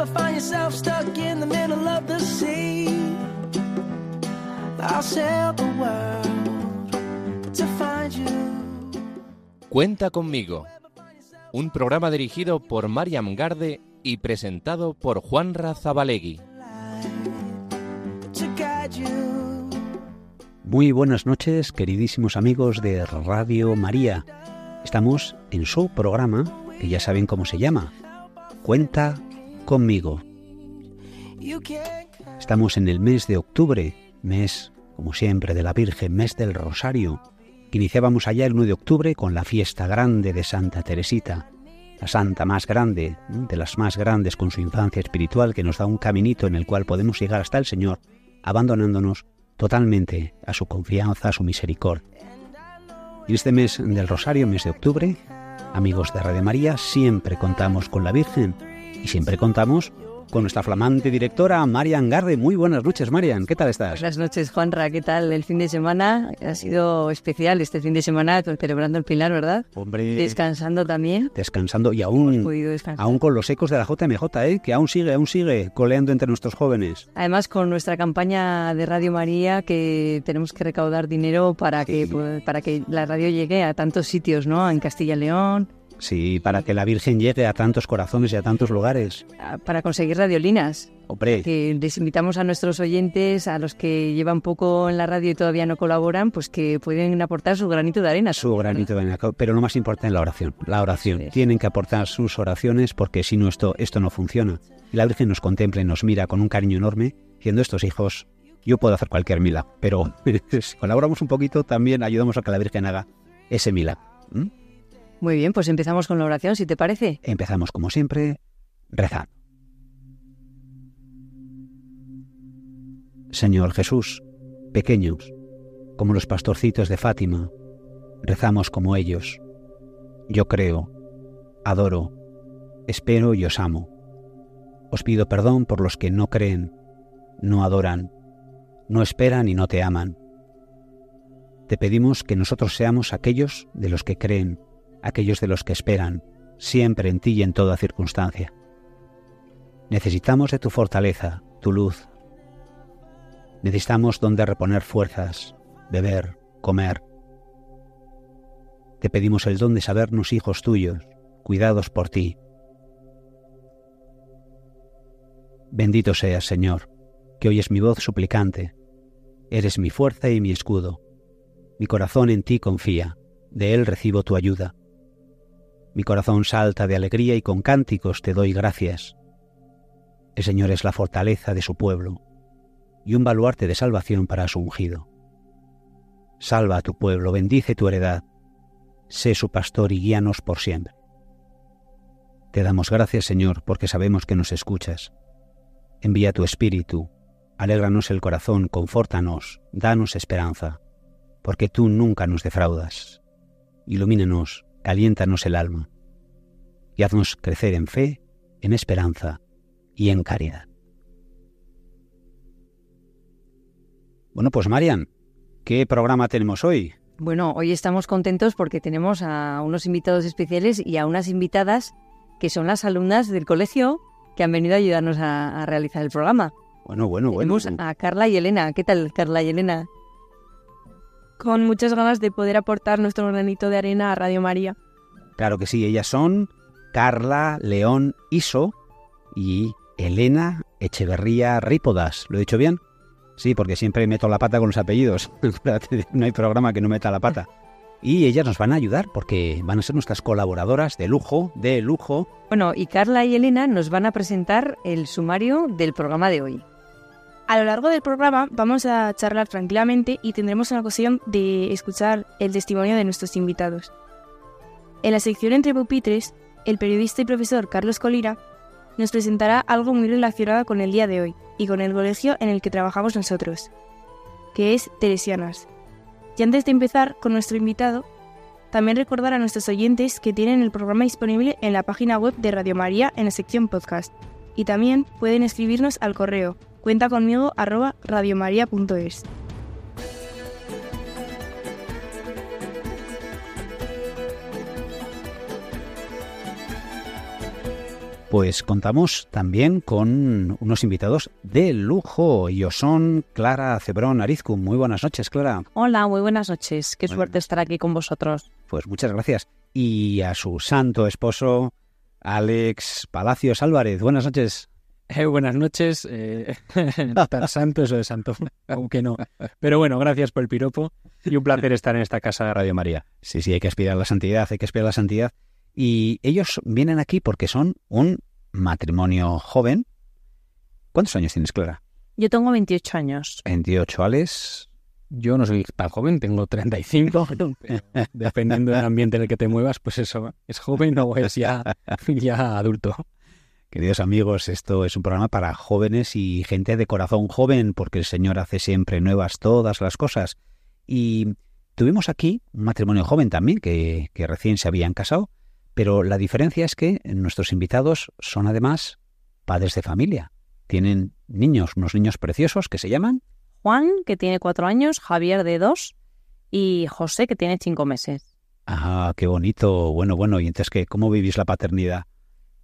ever find yourself stuck in the middle of the sea, I'll sail the world to find you. Cuenta conmigo. Un programa dirigido por Mariam Garde y presentado por Juan Razabalegui. Muy buenas noches, queridísimos amigos de Radio María. Estamos en su programa, que ya saben cómo se llama. Cuenta conmigo. Estamos en el mes de octubre, mes, como siempre, de la Virgen, mes del Rosario, iniciábamos allá el 1 de octubre con la fiesta grande de Santa Teresita, la santa más grande, de las más grandes con su infancia espiritual, que nos da un caminito en el cual podemos llegar hasta el Señor, abandonándonos totalmente a su confianza, a su misericordia. Y este mes del Rosario, mes de octubre, amigos de Radio María, siempre contamos con la Virgen y siempre contamos con nuestra flamante directora Marian Garde. Muy buenas noches, Marian. ¿Qué tal estás? Buenas noches, Juanra. ¿Qué tal el fin de semana? Ha sido especial este fin de semana, celebrando el Pilar, ¿verdad? Hombre, Descansando también. descansando y aún, aún con los ecos de la JMJ, ¿eh? que aún sigue, aún sigue coleando entre nuestros jóvenes. Además, con nuestra campaña de Radio María, que tenemos que recaudar dinero para, que, Sí. pues, para que la radio llegue a tantos sitios, ¿no? En Castilla y León, Sí, para que la Virgen llegue a tantos corazones y a tantos lugares. a- para conseguir radiolinas. Hombre, Que les invitamos a nuestros oyentes, a los que llevan poco en la radio y todavía no colaboran, pues que pueden aportar su granito de arena. su granito de arena. Pero lo más importante es la oración. La oración. Sí. Tienen que aportar sus oraciones porque si no esto, esto no funciona. Y la Virgen nos contempla y nos mira con un cariño enorme, diciendo estos hijos, yo puedo hacer cualquier milagro, pero si colaboramos un poquito, también ayudamos a que la Virgen haga ese milagro. Muy bien, pues empezamos con la oración, si te parece. Empezamos como siempre, rezando. Señor Jesús, pequeños, como los pastorcitos de Fátima, rezamos como ellos. Yo creo, adoro, espero y os amo. Os pido perdón por los que no creen, no adoran, no esperan y no te aman. Te pedimos que nosotros seamos aquellos de los que creen, aquellos de los que esperan, siempre en ti y en toda circunstancia. Necesitamos de tu fortaleza, tu luz. Necesitamos donde reponer fuerzas, beber, comer. Te pedimos el don de sabernos hijos tuyos, cuidados por ti. Bendito seas, Señor, que oyes mi voz suplicante. Eres mi fuerza y mi escudo. Mi corazón en ti confía, de él recibo tu ayuda. Mi corazón salta de alegría y con cánticos te doy gracias. El Señor es la fortaleza de su pueblo y un baluarte de salvación para su ungido. Salva a tu pueblo, bendice tu heredad, sé su pastor y guíanos por siempre. Te damos gracias, Señor, porque sabemos que nos escuchas. Envía tu espíritu, alégranos el corazón, confórtanos, danos esperanza, porque tú nunca nos defraudas. Ilumínanos, caliéntanos el alma y haznos crecer en fe, en esperanza y en caridad. Bueno, pues Marian, ¿qué programa tenemos hoy? Bueno, hoy estamos contentos porque tenemos a unos invitados especiales y a unas invitadas que son las alumnas del colegio que han venido a ayudarnos a, a realizar el programa. Bueno, bueno, bueno. Tenemos a Carla y Elena. ¿Qué tal, Carla y Elena? Con muchas ganas de poder aportar nuestro granito de arena a Radio María. Claro que sí, ellas son Carla León Iso y Elena Echeverría Rípodas. ¿Lo he dicho bien? Sí, porque siempre meto la pata con los apellidos. no hay programa que no meta la pata. Y ellas nos van a ayudar porque van a ser nuestras colaboradoras de lujo, de lujo. Bueno, y Carla y Elena nos van a presentar el sumario del programa de hoy. A lo largo del programa vamos a charlar tranquilamente y tendremos una ocasión de escuchar el testimonio de nuestros invitados. En la sección Entre Pupitres, el periodista y profesor Carlos Colira nos presentará algo muy relacionado con el día de hoy y con el colegio en el que trabajamos nosotros, que es Teresianas. Y antes de empezar con nuestro invitado, también recordar a nuestros oyentes que tienen el programa disponible en la página web de Radio María en la sección podcast. Y también pueden escribirnos al correo cuenta conmigo arroba radiomaria.es. pues contamos también con unos invitados de lujo. Ellos son Clara Cebrón Arizcu. Muy buenas noches, Clara. Hola, muy buenas noches. Qué Bueno. suerte estar aquí con vosotros. Pues muchas gracias. Y a su santo esposo, Alex Palacios Álvarez. Buenas noches. Eh, buenas noches. Eh, tan santo eso de santo, aunque no. Pero bueno, gracias por el piropo y un placer estar en esta casa de Radio María. Sí, sí, hay que aspirar a la santidad, hay que aspirar a la santidad. Y ellos vienen aquí porque son un matrimonio joven. ¿Cuántos años tienes, Clara? Yo tengo 28 años. 28, Alex. Yo no soy tan joven, tengo 35, pero dependiendo del ambiente en el que te muevas, pues eso, es joven o es ya, ya adulto. Queridos amigos, esto es un programa para jóvenes y gente de corazón joven, porque el Señor hace siempre nuevas todas las cosas. Y tuvimos aquí un matrimonio joven también, que, que recién se habían casado, pero la diferencia es que nuestros invitados son además padres de familia. Tienen niños, unos niños preciosos que se llaman Juan, que tiene cuatro años, Javier de dos y José, que tiene cinco meses. Ah, qué bonito. Bueno, bueno. ¿Y entonces qué? ¿Cómo vivís la paternidad?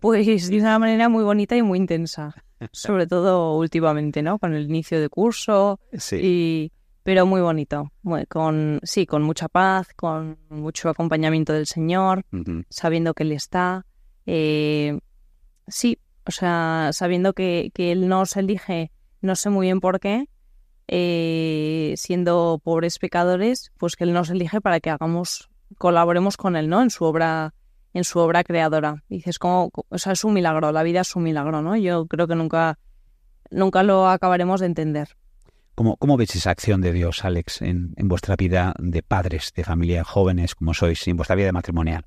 Pues de una manera muy bonita y muy intensa, sobre todo últimamente, ¿no? Con el inicio de curso Sí. y pero muy bonito, muy- con sí, con mucha paz, con mucho acompañamiento del Señor, sabiendo que Él está, eh, sí, o sea, sabiendo que, que Él nos elige, no sé muy bien por qué, eh, siendo pobres pecadores, pues que Él nos elige para que hagamos, colaboremos con Él, ¿no? En su obra, en su obra creadora. Dices, como, o sea, es un milagro, la vida es un milagro, ¿no? Yo creo que nunca, nunca lo acabaremos de entender. ¿Cómo, cómo veis esa acción de Dios, Alex, en, en vuestra vida de padres, de familia, jóvenes como sois, y en vuestra vida matrimonial?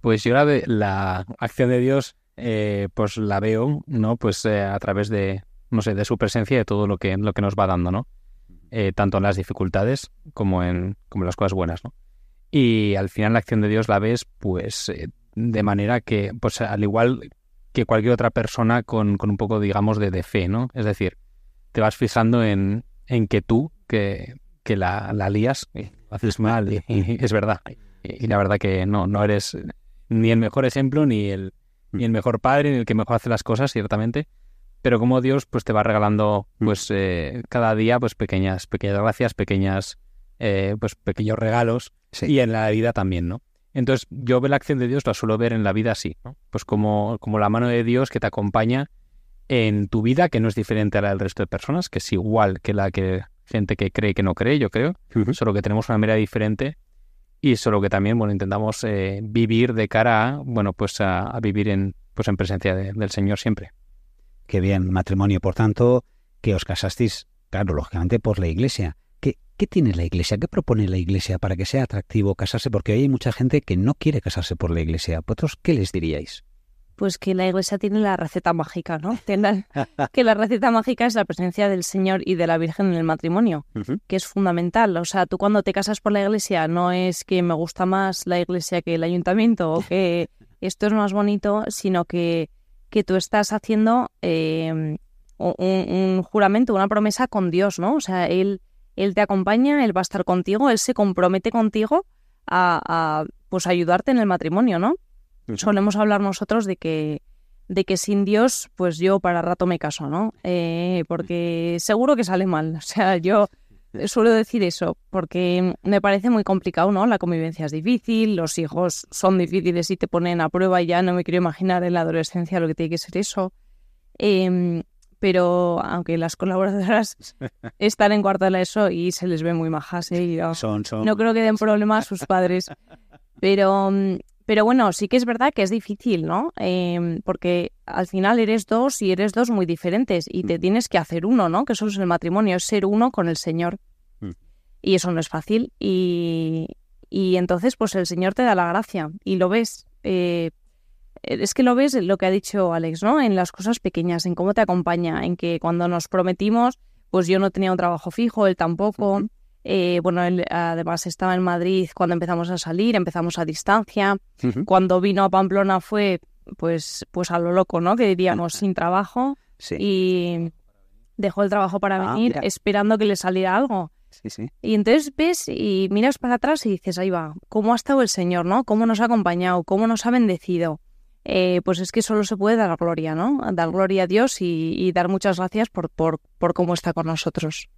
Pues yo la, ve- la acción de Dios, eh, pues la veo, ¿no? Pues eh, a través de, no sé, de su presencia y de todo lo que, lo que nos va dando, ¿no? Eh, tanto en las dificultades como en, como en las cosas buenas, ¿no? Y al final la acción de Dios la ves, pues, eh, de manera que, pues al igual que cualquier otra persona con, con un poco, digamos, de, de fe, ¿no? Es decir, te vas fijando en, en que tú, que, que la, la lías, haces mal, es verdad. Y, y la verdad que no, no eres ni el mejor ejemplo, ni el, ni el mejor padre, ni el que mejor hace las cosas, ciertamente. Pero como Dios, pues te va regalando, pues eh, cada día, pues pequeñas, pequeñas gracias, pequeñas, eh, pues pequeños regalos, Sí. y en la vida también, ¿no? Entonces, yo la acción de Dios, la suelo ver en la vida así, ¿no? Pues como, como la mano de Dios que te acompaña en tu vida, que no es diferente a la del resto de personas, que es igual que la que gente que cree que no cree, yo creo, solo que tenemos una manera diferente y solo que también, bueno, intentamos eh, vivir de cara a, bueno, pues a, a vivir en, pues en presencia de- del Señor siempre. Qué bien, matrimonio. Por tanto, que os casasteis, claro, lógicamente por la iglesia. ¿Qué, ¿Qué tiene la iglesia? ¿Qué propone la iglesia para que sea atractivo casarse? Porque hoy hay mucha gente que no quiere casarse por la iglesia. ¿Vosotros qué les diríais? Pues que la iglesia tiene la receta mágica, ¿no? Que la receta mágica es la presencia del Señor y de la Virgen en el matrimonio, que es fundamental. O sea, tú cuando te casas por la iglesia no es que me gusta más la iglesia que el ayuntamiento o que esto es más bonito, sino que, que tú estás haciendo eh, un, un juramento, una promesa con Dios, ¿no? O sea, Él, él te acompaña, Él va a estar contigo, Él se compromete contigo a, a, pues ayudarte en el matrimonio, ¿no? solemos hablar nosotros de que de que sin Dios, pues yo para rato me caso, ¿no? Eh, porque seguro que sale mal. O sea, yo suelo decir eso, porque me parece muy complicado, ¿no? La convivencia es difícil, los hijos son difíciles y te ponen a prueba y ya no me quiero imaginar en la adolescencia lo que tiene que ser eso. Em, pero aunque las colaboradoras están en cuarto de la ESO y se les ve muy majas, ¿eh? Y no- Son, son... no creo que den problema a sus padres. Pero, mm, pero bueno, sí que es verdad que es difícil, ¿no? Eh, porque al final eres dos y eres dos muy diferentes y te tienes que hacer uno, ¿no? Que eso es el matrimonio, es ser uno con el Señor. Mm. Y eso no es fácil. Y, y entonces, pues el Señor te da la gracia y lo ves. Eh, es que lo ves lo que ha dicho Alex, ¿no? En las cosas pequeñas, en cómo te acompaña, en que cuando nos prometimos, pues yo no tenía un trabajo fijo, él tampoco. Eh, bueno, él además estaba en Madrid cuando empezamos a salir, empezamos a distancia. Cuando vino a Pamplona fue, pues, pues a lo loco, ¿no? Que diríamos, sin trabajo Sí, y dejó el trabajo para Ah, venir mira. esperando que le saliera algo. sí, sí. Y entonces ves y miras para atrás y dices, ahí va, cómo ha estado el Señor, ¿no? Cómo nos ha acompañado, cómo nos ha bendecido. Eh, pues es que solo se puede dar gloria, ¿no? Dar gloria a Dios y, y dar muchas gracias por, por, por cómo está con nosotros.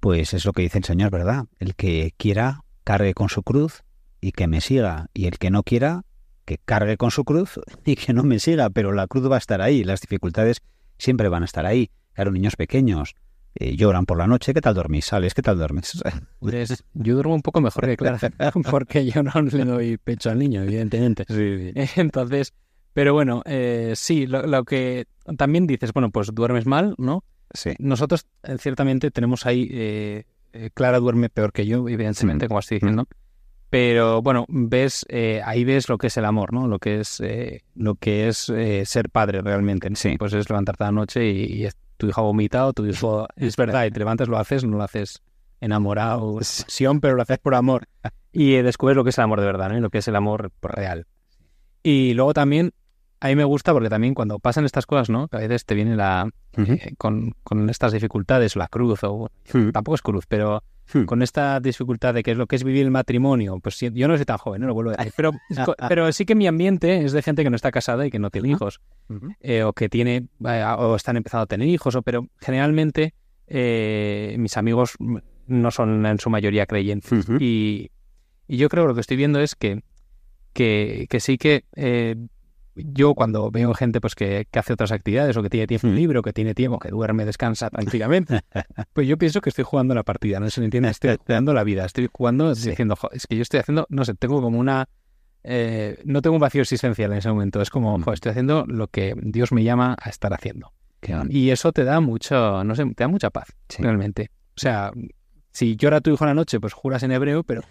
Pues es lo que dice el Señor, ¿verdad? El que quiera, cargue con su cruz y que me siga. Y el que no quiera, que cargue con su cruz y que no me siga. Pero la cruz va a estar ahí, las dificultades siempre van a estar ahí. Claro, niños pequeños eh, lloran por la noche. ¿Qué tal dormís? ¿Sales? ¿Qué tal duermes? Pues yo duermo un poco mejor que Clara, porque yo no le doy pecho al niño, evidentemente. Entonces, pero bueno, eh, sí, lo, lo que también dices, bueno, pues duermes mal, ¿no? Sí. Nosotros, eh, ciertamente, tenemos ahí. eh, eh, Clara duerme peor que yo, evidentemente, como estoy diciendo. Pero bueno, ves, eh, ahí ves lo que es el amor, ¿no? Lo que es, eh, lo que es eh, ser padre realmente. Sí. Pues es levantarte a la noche y, y tu hijo ha vomitado, tu hijo es verdad, y te levantas, lo haces, no lo haces enamorado, pasión, pero lo haces por amor. Y eh, descubres lo que es el amor de verdad, ¿no? Y lo que es el amor pues, real. Y luego también, a mí me gusta porque también cuando pasan estas cosas, ¿no? Que a veces te viene la, Ujú. eh, con, con estas dificultades, la cruz, o Ujú. tampoco es cruz, pero Hmm. con esta dificultad de qué es lo que es vivir el matrimonio, pues yo no soy tan joven, no lo vuelvo a decir, pero, pero sí que mi ambiente es de gente que no está casada y que no tiene hijos, eh, o que tiene, eh, o están empezando a tener hijos, o, pero generalmente eh, mis amigos no son en su mayoría creyentes. Y, y yo creo que lo que estoy viendo es que, que, que sí que eh, yo cuando veo gente pues que, que hace otras actividades o que tiene tiempo Mm. libre o que tiene tiempo, que duerme, descansa tranquilamente, pues yo pienso que estoy jugando la partida, no se me entiende, estoy jugando la vida, estoy jugando Sí. diciendo, "Jo, es que yo estoy haciendo, no sé, tengo como una... eh, no tengo un vacío existencial en ese momento, es como, Mm. "Jo, estoy haciendo lo que Dios me llama a estar haciendo. Y eso te da mucho, no sé, te da mucha paz, Sí. realmente. O sea, si llora tu hijo en la noche, pues juras en hebreo, pero,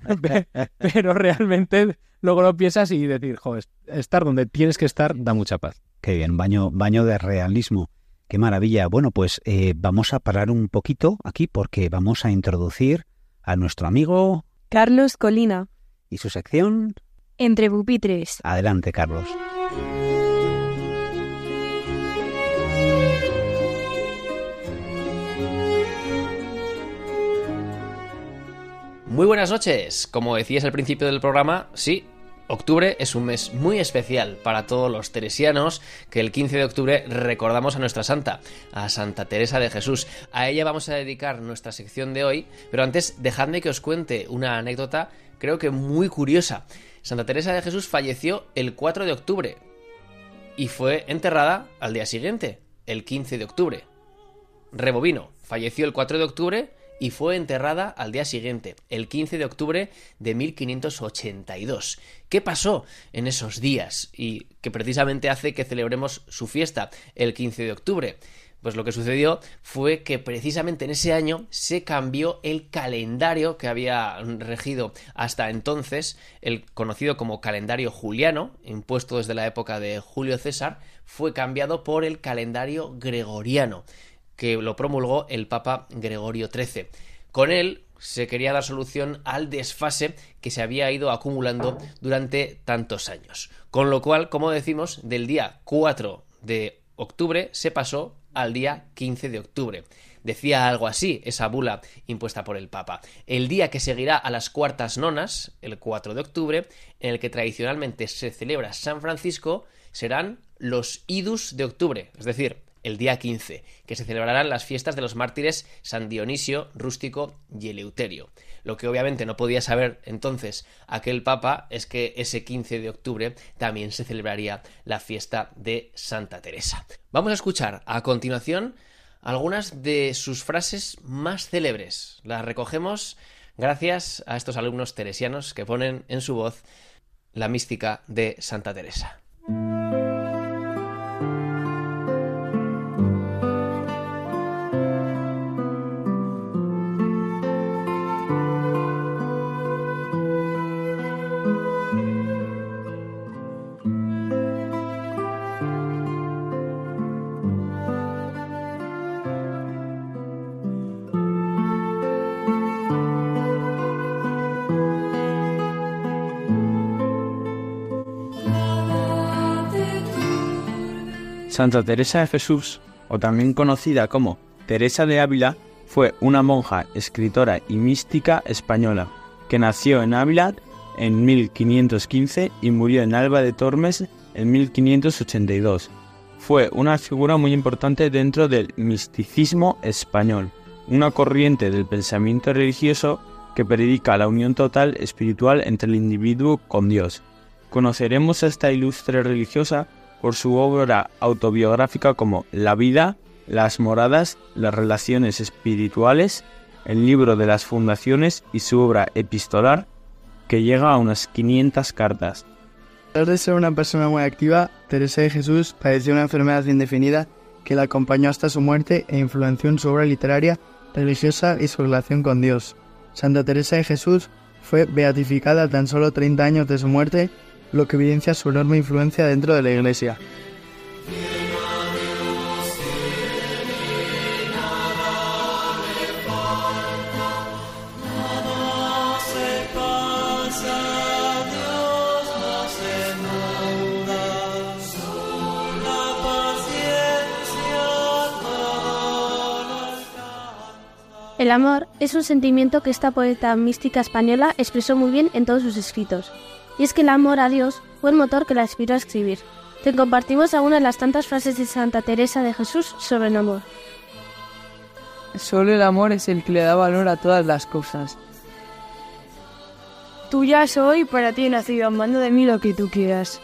pero realmente luego lo piensas y decir, joder, estar donde tienes que estar da mucha paz. Qué bien, baño, baño de realismo. Qué maravilla. Bueno, pues eh, vamos a parar un poquito aquí porque vamos a introducir a nuestro amigo Carlos Colina, y su sección. entre pupitres. Adelante, Carlos. Muy buenas noches. Como decías al principio del programa, sí, octubre es un mes muy especial para todos los teresianos, que el 15 de octubre recordamos a nuestra santa, a Santa Teresa de Jesús. A ella vamos a dedicar nuestra sección de hoy, pero antes dejadme que os cuente una anécdota creo que muy curiosa. Santa Teresa de Jesús falleció el 4 de octubre y fue enterrada al día siguiente, el 15 de octubre. Rebobino falleció el 4 de octubre y fue enterrada al día siguiente, el 15 de octubre de 1582. ¿Qué pasó en esos días y que precisamente hace que celebremos su fiesta el 15 de octubre? Pues lo que sucedió fue que precisamente en ese año se cambió el calendario que había regido hasta entonces, el conocido como calendario juliano, impuesto desde la época de Julio César, fue cambiado por el calendario gregoriano que lo promulgó el Papa Gregorio XIII. Con él se quería dar solución al desfase que se había ido acumulando durante tantos años. Con lo cual, como decimos, del día 4 de octubre se pasó al día 15 de octubre. Decía algo así esa bula impuesta por el Papa. El día que seguirá a las cuartas nonas, el 4 de octubre, en el que tradicionalmente se celebra San Francisco, serán los idus de octubre, es decir, el día 15, que se celebrarán las fiestas de los mártires San Dionisio, Rústico y Eleuterio. Lo que obviamente no podía saber entonces aquel papa es que ese 15 de octubre también se celebraría la fiesta de Santa Teresa. Vamos a escuchar a continuación algunas de sus frases más célebres. Las recogemos gracias a estos alumnos teresianos que ponen en su voz la mística de Santa Teresa. Santa Teresa de Jesús, o también conocida como Teresa de Ávila, fue una monja, escritora y mística española, que nació en Ávila en 1515 y murió en Alba de Tormes en 1582. Fue una figura muy importante dentro del misticismo español, una corriente del pensamiento religioso que predica la unión total espiritual entre el individuo con Dios. Conoceremos a esta ilustre religiosa por su obra autobiográfica como La vida, las moradas, las relaciones espirituales, el libro de las fundaciones y su obra epistolar, que llega a unas 500 cartas. A de ser una persona muy activa, Teresa de Jesús padeció una enfermedad indefinida que la acompañó hasta su muerte e influenció en su obra literaria, religiosa y su relación con Dios. Santa Teresa de Jesús fue beatificada tan solo 30 años de su muerte, lo que evidencia su enorme influencia dentro de la Iglesia. El amor es un sentimiento que esta poeta mística española expresó muy bien en todos sus escritos. Y es que el amor a Dios fue el motor que la inspiró a escribir. Te compartimos algunas de las tantas frases de Santa Teresa de Jesús sobre el amor. Solo el amor es el que le da valor a todas las cosas. Tuya soy, para ti he nacido, mando de mí lo que tú quieras.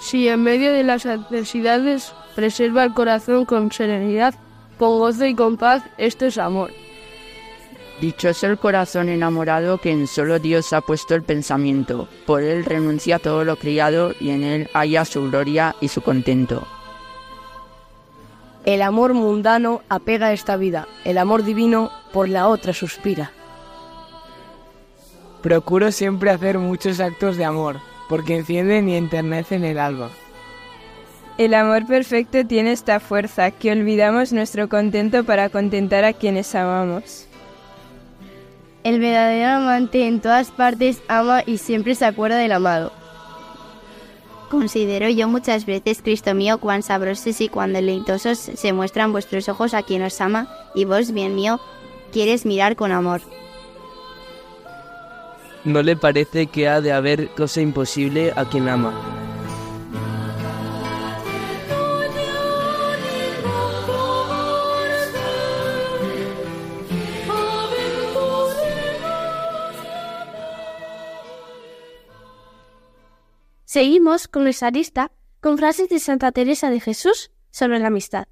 Si en medio de las adversidades preserva el corazón con serenidad, con gozo y con paz, esto es amor. Dichoso el corazón enamorado que en solo Dios ha puesto el pensamiento. Por él renuncia a todo lo criado y en él haya su gloria y su contento. El amor mundano apega esta vida, el amor divino por la otra suspira. Procuro siempre hacer muchos actos de amor, porque encienden y enternecen el alma. El amor perfecto tiene esta fuerza que olvidamos nuestro contento para contentar a quienes amamos. El verdadero amante en todas partes ama y siempre se acuerda del amado. Considero yo muchas veces, Cristo mío, cuán sabrosos y cuán deleitosos se muestran vuestros ojos a quien os ama, y vos, bien mío, quieres mirar con amor. ¿No le parece que ha de haber cosa imposible a quien ama? Seguimos con nuestra lista con frases de Santa Teresa de Jesús sobre la amistad.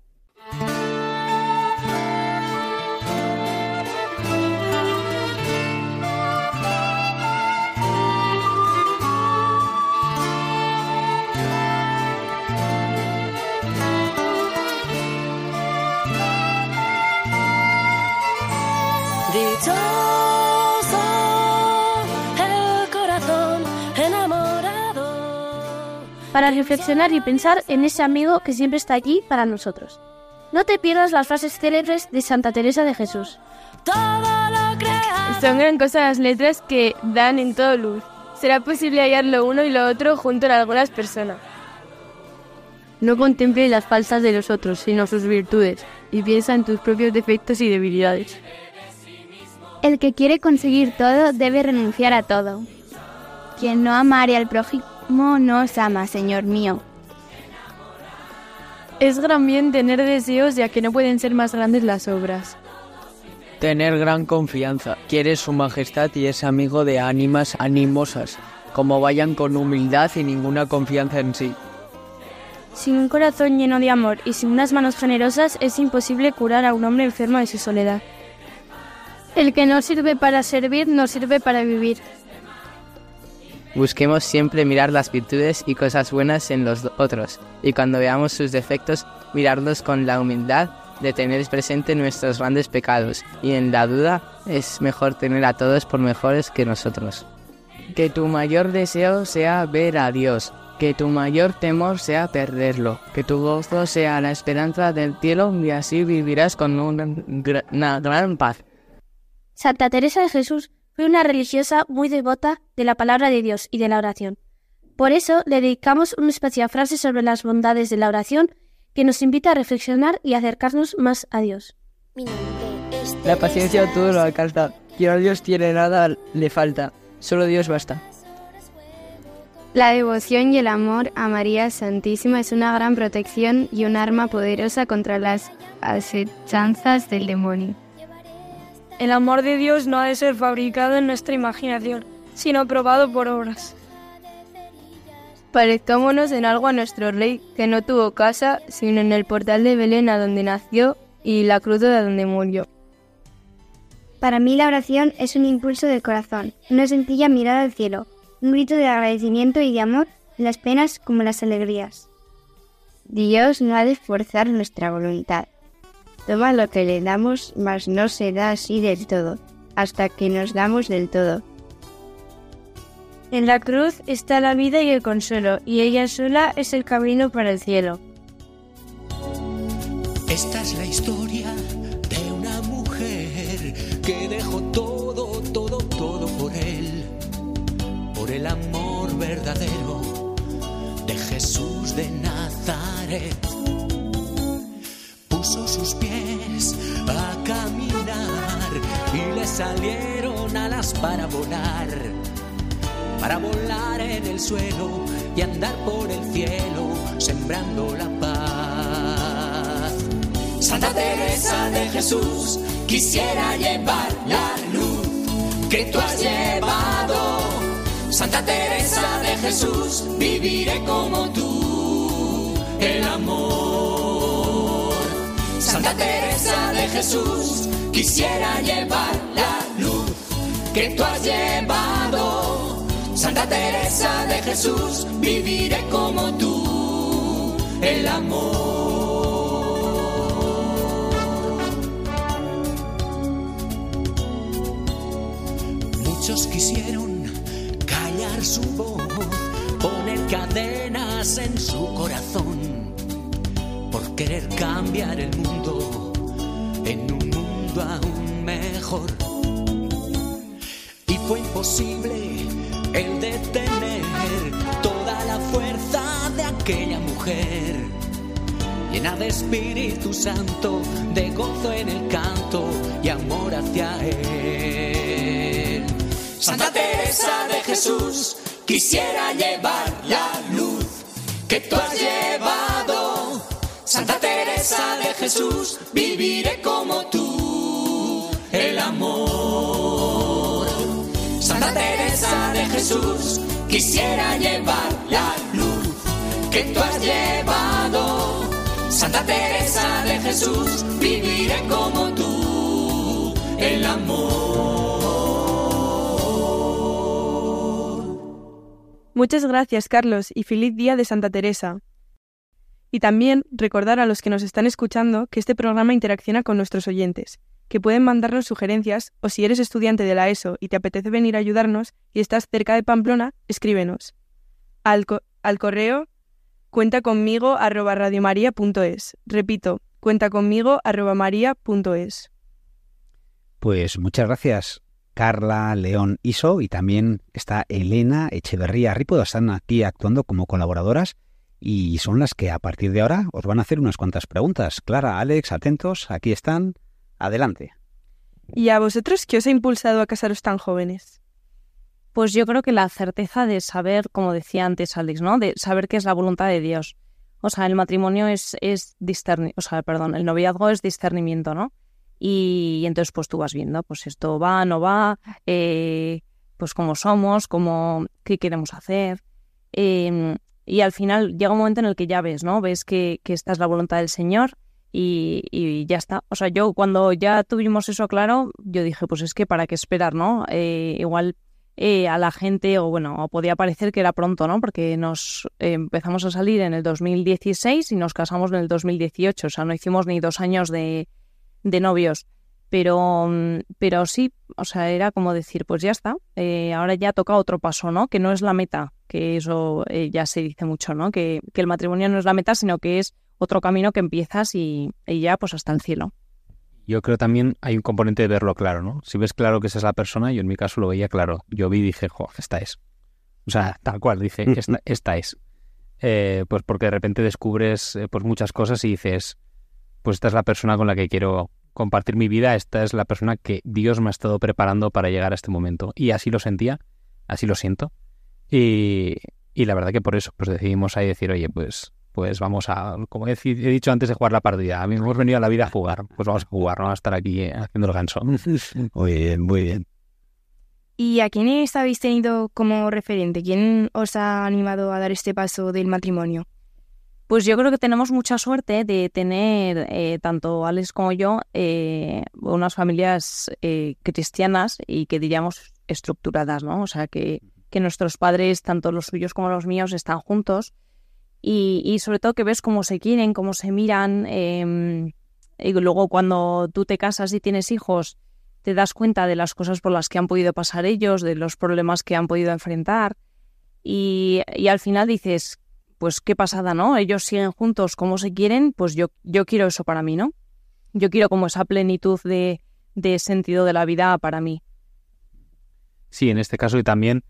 Para reflexionar y pensar en ese amigo que siempre está allí para nosotros. No te pierdas las frases célebres de Santa Teresa de Jesús. Son gran cosa las letras que dan en todo luz. Será posible hallar lo uno y lo otro junto en algunas personas. No contemples las faltas de los otros, sino sus virtudes, y piensa en tus propios defectos y debilidades. El que quiere conseguir todo debe renunciar a todo. Quien no amare al prójimo no os ama, Señor mío. Es gran bien tener deseos ya que no pueden ser más grandes las obras. Tener gran confianza. Quiere su majestad y es amigo de ánimas animosas, como vayan con humildad y ninguna confianza en sí. Sin un corazón lleno de amor y sin unas manos generosas es imposible curar a un hombre enfermo de su soledad. El que no sirve para servir no sirve para vivir. Busquemos siempre mirar las virtudes y cosas buenas en los otros, y cuando veamos sus defectos, mirarlos con la humildad de tener presente nuestros grandes pecados, y en la duda es mejor tener a todos por mejores que nosotros. Que tu mayor deseo sea ver a Dios, que tu mayor temor sea perderlo, que tu gozo sea la esperanza del cielo y así vivirás con una, gran paz. Santa Teresa de Jesús fue una religiosa muy devota de la palabra de Dios y de la oración. Por eso le dedicamos una especial frase sobre las bondades de la oración que nos invita a reflexionar y acercarnos más a Dios. La paciencia todo lo alcanza. Quien a Dios tiene nada le falta. Solo Dios basta. La devoción y el amor a María Santísima es una gran protección y un arma poderosa contra las acechanzas del demonio. El amor de Dios no ha de ser fabricado en nuestra imaginación, sino probado por obras. Parezcámonos en algo a nuestro rey, que no tuvo casa, sino en el portal de Belén a donde nació y la cruz de donde murió. Para mí la oración es un impulso del corazón, una sencilla mirada al cielo, un grito de agradecimiento y de amor las penas como las alegrías. Dios no ha de forzar nuestra voluntad. Toma lo que le damos, mas no se da así del todo, hasta que nos damos del todo. En la cruz está la vida y el consuelo, y ella sola es el camino para el cielo. Esta es la historia de una mujer que dejó todo, todo, todo por él, por el amor verdadero de Jesús de Nazaret. Puso sus pies a caminar y le salieron alas para volar, para volar en el suelo y andar por el cielo, sembrando la paz. Santa Teresa de Jesús quisiera llevar la luz que tú has llevado. Santa Teresa de Jesús, viviré como tú, el amor. Santa Teresa de Jesús, quisiera llevar la luz que tú has llevado. Santa Teresa de Jesús, viviré como tú, el amor. Muchos quisieron callar su voz, poner cadenas en su corazón, por querer cambiar el mundo en un mundo aún mejor. Y fue imposible el detener toda la fuerza de aquella mujer, llena de Espíritu Santo, de gozo en el canto y amor hacia Él. Santa Teresa de Jesús, quisiera llevar la luz que tú has llevado. Teresa de Jesús, viviré como tú, el amor. Santa Teresa de Jesús, quisiera llevar la luz que tú has llevado. Santa Teresa de Jesús, viviré como tú, el amor. Muchas gracias, Carlos, y feliz día de Santa Teresa. Y también recordar a los que nos están escuchando que este programa interacciona con nuestros oyentes, que pueden mandarnos sugerencias o si eres estudiante de la ESO y te apetece venir a ayudarnos y estás cerca de Pamplona, escríbenos. Al, co- al correo cuenta conmigo arroba radiomaria.es. Repito, cuenta conmigo arroba maria.es. Pues muchas gracias, Carla León Iso, y también está Elena Echeverría Ripodo. Están aquí actuando como colaboradoras y son las que a partir de ahora os van a hacer unas cuantas preguntas. Clara, Alex, atentos, aquí están. Adelante. ¿Y a vosotros qué os ha impulsado a casaros tan jóvenes? Pues yo creo que la certeza de saber, como decía antes Alex, ¿no? De saber qué es la voluntad de Dios. O sea, el matrimonio es, es discerni- o sea, perdón, el noviazgo es discernimiento, ¿no? Y, y entonces pues tú vas viendo, pues esto va, no va, eh, pues cómo somos, cómo, qué queremos hacer. Eh, y al final llega un momento en el que ya ves, ¿no? Ves que, que esta es la voluntad del Señor y, y ya está. O sea, yo cuando ya tuvimos eso claro, yo dije, pues es que para qué esperar, ¿no? Eh, igual eh, a la gente, o bueno, podía parecer que era pronto, ¿no? Porque nos eh, empezamos a salir en el 2016 y nos casamos en el 2018, o sea, no hicimos ni dos años de, de novios. Pero, mm, pero sí, o sea, era como decir, pues ya está, eh, ahora ya toca otro paso, ¿no? Que no es la meta, que eso eh, ya se dice mucho, ¿no? Que, que el matrimonio no es la meta, sino que es otro camino que empiezas y, y ya pues hasta el cielo. Yo creo también hay un componente de verlo claro, ¿no? Si ves claro que esa es la persona, yo en mi caso lo veía claro. Yo vi y dije, jo, esta es. O sea, tal cual, dije, esta, esta es. Eh, pues porque de repente descubres eh, pues muchas cosas y dices, pues esta es la persona con la que quiero compartir mi vida, esta es la persona que Dios me ha estado preparando para llegar a este momento. Y así lo sentía, así lo siento. Y, Y la verdad que por eso pues decidimos ahí decir, oye, pues pues vamos a, como he, dicho antes de jugar la partida, a mí hemos venido a la vida a jugar, pues vamos a jugar, no a estar aquí eh, haciendo el ganso. Muy bien, muy bien. ¿Y a quién habéis tenido como referente? ¿Quién os ha animado a dar este paso del matrimonio? Pues yo creo que tenemos mucha suerte de tener, eh, tanto Alex como yo, eh, unas familias eh, cristianas y que diríamos estructuradas, ¿no? O sea, que, que, nuestros padres, tanto los suyos como los míos, están juntos y, y sobre todo que ves cómo se quieren, cómo se miran. Em, y luego cuando tú te casas y tienes hijos, te das cuenta de las cosas por las que han podido pasar ellos, de los problemas que han podido enfrentar. Y, y al final dices, pues qué pasada, ¿no? Ellos siguen juntos como se quieren, pues yo, yo quiero eso para mí, ¿no? Yo quiero como esa plenitud de, de sentido de la vida para mí. Sí, en este caso y también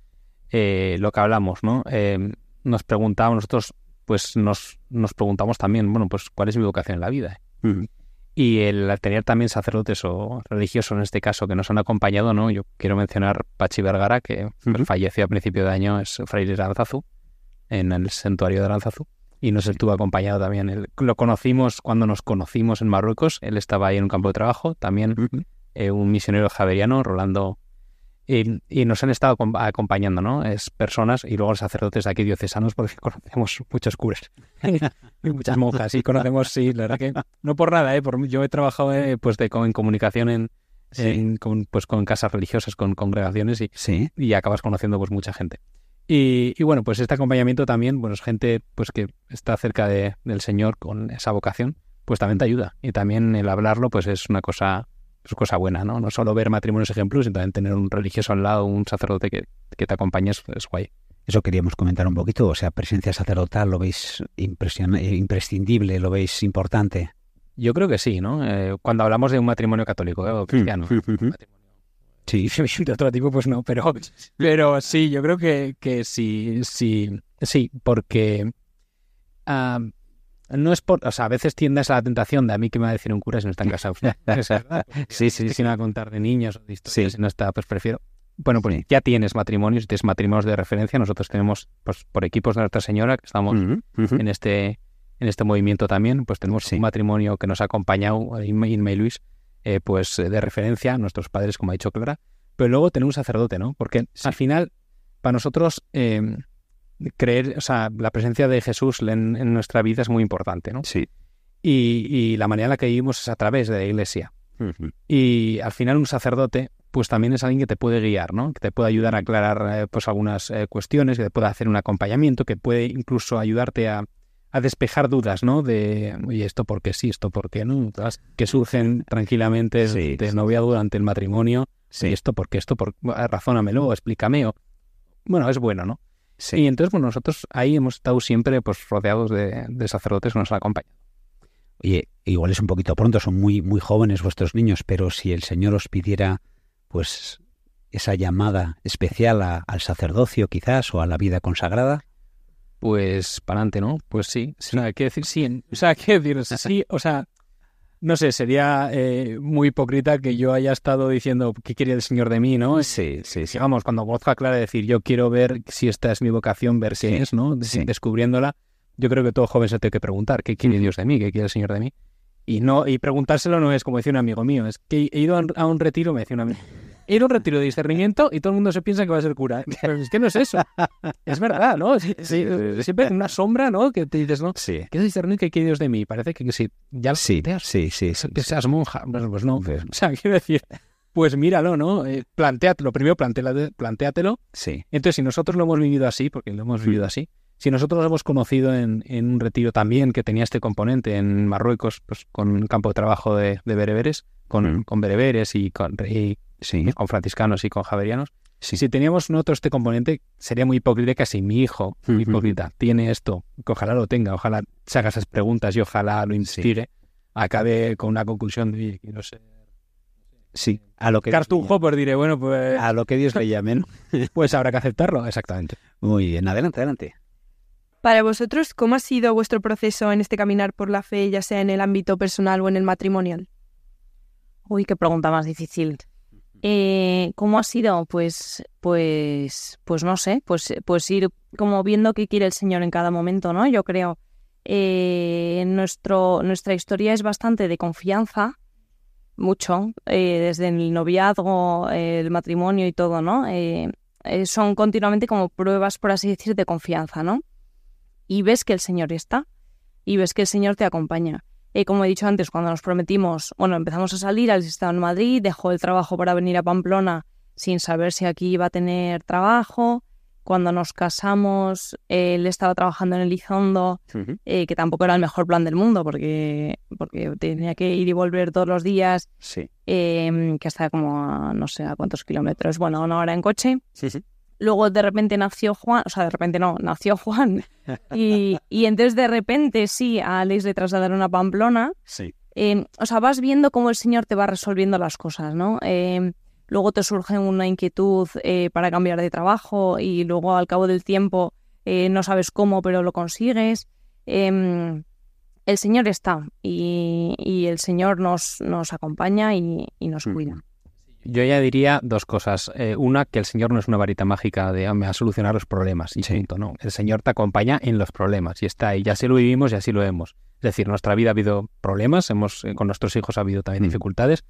eh, lo que hablamos, ¿no? Eh, nos preguntamos, nosotros pues nos, nos preguntamos también, bueno, pues cuál es mi vocación en la vida. Y el tener también sacerdotes o religiosos en este caso que nos han acompañado, ¿no? Yo quiero mencionar Pachi Vergara, que falleció a principio de año, es fraile de Alzazu en el santuario de Aranzazu y nos estuvo acompañado también. Él, lo conocimos cuando nos conocimos en Marruecos, él estaba ahí en un campo de trabajo, también eh, un misionero javeriano, Rolando, y, y, nos han estado acompañando, ¿no? Es personas y luego los sacerdotes de aquí diocesanos, porque conocemos muchos curas y muchas monjas, y conocemos, sí, la verdad que no por nada, ¿eh? Por, yo he trabajado eh, pues de, en comunicación en, con, pues con casas religiosas, con congregaciones y, y acabas conociendo pues mucha gente. Y, bueno, pues este acompañamiento también, bueno, es gente pues que está cerca de, del Señor con esa vocación, pues también te ayuda. Y también el hablarlo, pues es una cosa, es cosa buena, ¿no? No solo ver matrimonios ejemplos, sino también tener un religioso al lado, un sacerdote que, que te acompañe, es, guay. Eso queríamos comentar un poquito, o sea, presencia sacerdotal, ¿lo veis imprescindible, lo veis importante? Yo creo que sí, ¿no? Eh, cuando hablamos de un matrimonio católico ¿eh? o cristiano. Sí, de otro tipo pues no, pero, pero sí, yo creo que, que sí, sí, sí, porque no es por, o sea, a veces tiendes a la tentación de a mí que me va a decir un cura si no están casados. sí, sí, sí. a contar de niños o de historias, si no está, pues prefiero. Bueno, pues ya tienes matrimonios, tienes matrimonios de referencia. Nosotros tenemos, pues por equipos de Nuestra Señora, que estamos en este en este movimiento también, pues tenemos un matrimonio que nos ha acompañado, Inma y Luis, eh, pues eh, de referencia a nuestros padres, como ha dicho Clara, pero luego tener un sacerdote, ¿no? Porque al final, para nosotros, em, creer, o sea, la presencia de Jesús en, nuestra vida es muy importante, ¿no? Sí. Y, la manera en la que vivimos es a través de la iglesia. Y al final un sacerdote, pues también es alguien que te puede guiar, ¿no? Que te puede ayudar a aclarar, eh, pues algunas cuestiones, que te puede hacer un acompañamiento, que puede incluso ayudarte a, a despejar dudas, ¿no? De, oye, esto por qué sí, esto por qué no, que surgen tranquilamente de novia durante el matrimonio. Sí. esto por qué, esto por razónamelo, explícame. O... Bueno, es bueno, ¿no? Sí. Y entonces, pues nosotros ahí hemos estado siempre pues rodeados de, sacerdotes que nos han acompañado. Oye, igual es un poquito pronto, son muy, muy jóvenes vuestros niños, pero si el Señor os pidiera, pues, esa llamada especial al sacerdocio quizás o a la vida consagrada, pues para adelante, ¿no? Pues sí. O sea, quiere decir sí. O sea, quiere decir sí. O sea, no sé, sería eh, muy hipócrita que yo haya estado diciendo qué quiere el Señor de mí, ¿no? Sí, sí. Digamos, cuando Borja Clara decir yo quiero ver si esta es mi vocación, ver qué es, ¿no? Descubriéndola. Yo creo que todo joven se tiene que preguntar qué quiere Dios de mí, qué quiere el Señor de mí. Y no y preguntárselo no es como decía un amigo mío, es que he ido a un retiro, me decía un amigo ir a un retiro de discernimiento y todo el mundo se piensa que va a ser cura. Pero es que no es eso. Es verdad, ¿no? Sí, siempre una sombra, ¿no? Que te dices, ¿no? Sí. ¿Qué discernir que quiere Dios de mí? Parece que, si ya lo sí, sí, sí, Que seas monja. Pues no. O sea, quiero decir, pues míralo, ¿no? Eh, plantéatelo. Primero plantéatelo. Sí. Entonces, si nosotros lo hemos vivido así, porque lo hemos vivido así, si nosotros lo hemos conocido en, un retiro también que tenía este componente en Marruecos, pues con un campo de trabajo de, bereberes, con, con bereberes y con, y sí. con franciscanos y con javerianos. Si teníamos nosotros este componente, sería muy hipócrita que si mi hijo, hipócrita, tiene esto, que ojalá lo tenga, ojalá se haga esas preguntas y ojalá lo instigue, acabe con una conclusión de, no sé. Sí, a lo que Cartujo, pues diré, bueno, pues... A lo que Dios le llame, pues habrá que aceptarlo, exactamente. Muy bien, adelante, adelante. Para vosotros, ¿cómo ha sido vuestro proceso en este caminar por la fe, ya sea en el ámbito personal o en el matrimonial? Uy, qué pregunta más difícil. Eh, ¿Cómo ha sido? Pues, pues, pues no sé, pues, pues ir como viendo qué quiere el Señor en cada momento, ¿no? Yo creo. Eh, nuestro, nuestra historia es bastante de confianza, mucho, eh, desde el noviazgo, el matrimonio y todo, ¿no? Eh, son continuamente como pruebas, por así decir, de confianza, ¿no? Y ves que el Señor está, y ves que el Señor te acompaña. como he dicho antes, cuando nos prometimos, bueno, empezamos a salir, al estado en Madrid, dejó el trabajo para venir a Pamplona sin saber si aquí iba a tener trabajo, cuando nos casamos, él estaba trabajando en Elizondo, eh, que tampoco era el mejor plan del mundo, porque, porque tenía que ir y volver todos los días, em, que hasta como, no sé a cuántos kilómetros, bueno, una hora en coche. Luego de repente nació Juan, o sea, de repente no, nació Juan. Y, y entonces de repente sí, a Alex le trasladaron a Pamplona. Sí. Em, o sea, vas viendo cómo el Señor te va resolviendo las cosas, ¿no? Eh, luego te surge una inquietud eh, para cambiar de trabajo y luego al cabo del tiempo eh, no sabes cómo, pero lo consigues. Em, el Señor está y, el Señor nos, nos acompaña y, nos cuida. Yo ya diría dos cosas. Eh, una, que el Señor no es una varita mágica de a solucionar los problemas. Y ¿no? El Señor te acompaña en los problemas y está ahí. Ya así lo vivimos y así lo hemos. Es decir, en nuestra vida ha habido problemas, hemos, con nuestros hijos ha habido también mm. dificultades